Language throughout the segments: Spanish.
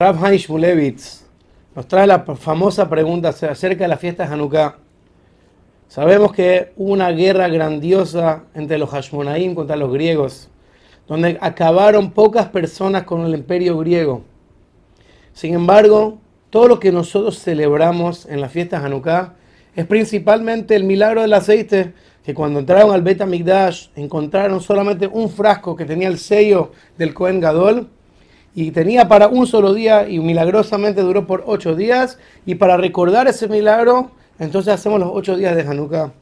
Rav Haim nos trae la famosa pregunta acerca de la fiesta de Hanukkah. Sabemos que hubo una guerra grandiosa entre los Hashmonaim contra los griegos, donde acabaron pocas personas con el imperio griego. Sin embargo, todo lo que nosotros celebramos en la fiesta de Hanukkah es principalmente el milagro del aceite, que cuando entraron al Bet encontraron solamente un frasco que tenía el sello del Kohen Gadol y tenía para un solo día y milagrosamente duró por ocho días. Y para recordar ese milagro, entonces hacemos los ocho días de Hanukkah.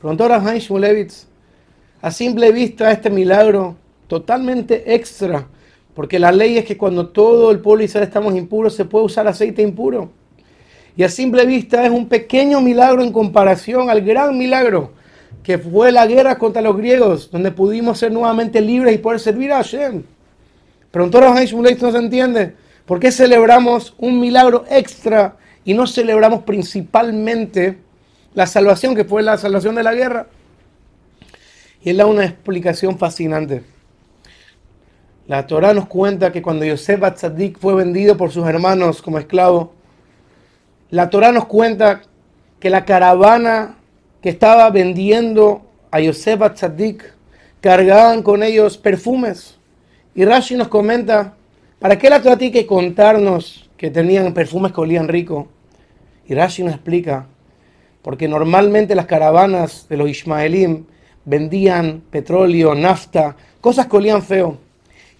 Preguntó Rahaim Shmulevitz, a simple vista este milagro totalmente extra, porque la ley es que cuando todo el pueblo Israel estamos impuros, se puede usar aceite impuro. Y a simple vista es un pequeño milagro en comparación al gran milagro que fue la guerra contra los griegos, donde pudimos ser nuevamente libres y poder servir a Hashem. Preguntó Rav no se entiende. ¿Por qué celebramos un milagro extra y no celebramos principalmente la salvación que fue la salvación de la guerra? Y él da una explicación fascinante. La Torah nos cuenta que cuando Yosef Atzadik fue vendido por sus hermanos como esclavo, la Torah nos cuenta que la caravana que estaba vendiendo a Yosef Atzadik cargaban con ellos perfumes y Rashi nos comenta, ¿para qué la Torah tiene que contarnos que tenían perfumes que olían rico? Y Rashi nos explica, porque normalmente las caravanas de los Ismaelim vendían petróleo, nafta, cosas que olían feo.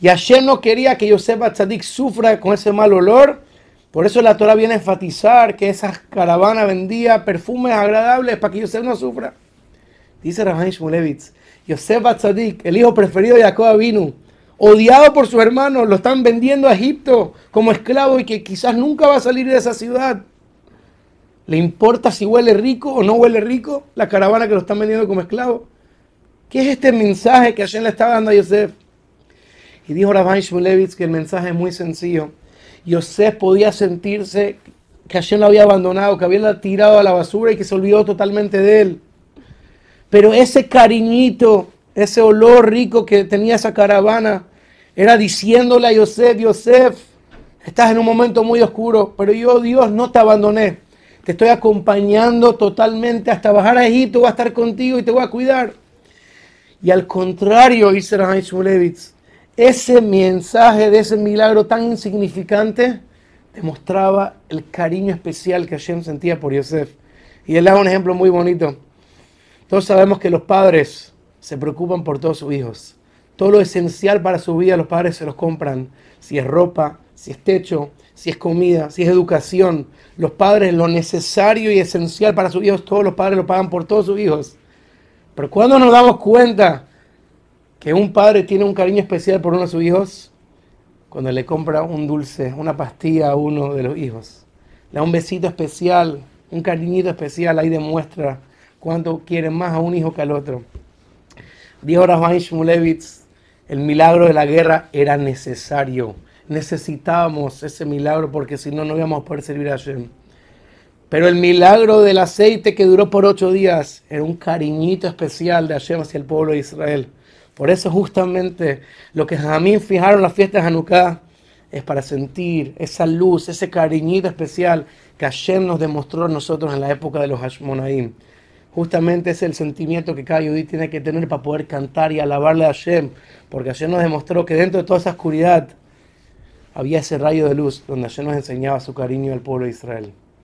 Y Hashem no quería que Yosef Tzadik sufra con ese mal olor. Por eso la Torah viene a enfatizar que esas caravanas vendían perfumes agradables para que Yosef no sufra. Dice Rabban Shmulevitz, Yosef Tzadik, el hijo preferido de Jacob vino odiado por su hermano, lo están vendiendo a Egipto como esclavo y que quizás nunca va a salir de esa ciudad. ¿Le importa si huele rico o no huele rico la caravana que lo están vendiendo como esclavo? ¿Qué es este mensaje que Hashem le está dando a Yosef? Y dijo Rabban Shmulevitz que el mensaje es muy sencillo. Yosef podía sentirse que Hashem lo había abandonado, que había tirado a la basura y que se olvidó totalmente de él. Pero ese cariñito ese olor rico que tenía esa caravana, era diciéndole a Yosef, Yosef, estás en un momento muy oscuro, pero yo, Dios, no te abandoné. Te estoy acompañando totalmente hasta bajar a Egipto, voy a estar contigo y te voy a cuidar. Y al contrario, dice Shmulevitz, ese mensaje de ese milagro tan insignificante demostraba el cariño especial que Hashem sentía por Yosef. Y él da un ejemplo muy bonito. Todos sabemos que los padres se preocupan por todos sus hijos. Todo lo esencial para su vida los padres se los compran. Si es ropa, si es techo, si es comida, si es educación. Los padres lo necesario y esencial para sus hijos, todos los padres lo pagan por todos sus hijos. Pero cuando nos damos cuenta que un padre tiene un cariño especial por uno de sus hijos, cuando le compra un dulce, una pastilla a uno de los hijos, le da un besito especial, un cariñito especial, ahí demuestra cuánto quiere más a un hijo que al otro. Dijo Rabban Shmulevitz, el milagro de la guerra era necesario. Necesitábamos ese milagro porque si no, no íbamos a poder servir a Hashem. Pero el milagro del aceite que duró por ocho días era un cariñito especial de Hashem hacia el pueblo de Israel. Por eso justamente lo que Jamín fijaron las fiestas de Hanukkah es para sentir esa luz, ese cariñito especial que Hashem nos demostró a nosotros en la época de los Hashmonaim. Justamente es el sentimiento que cada judío tiene que tener para poder cantar y alabarle a Hashem, porque Hashem nos demostró que dentro de toda esa oscuridad había ese rayo de luz donde Hashem nos enseñaba su cariño al pueblo de Israel.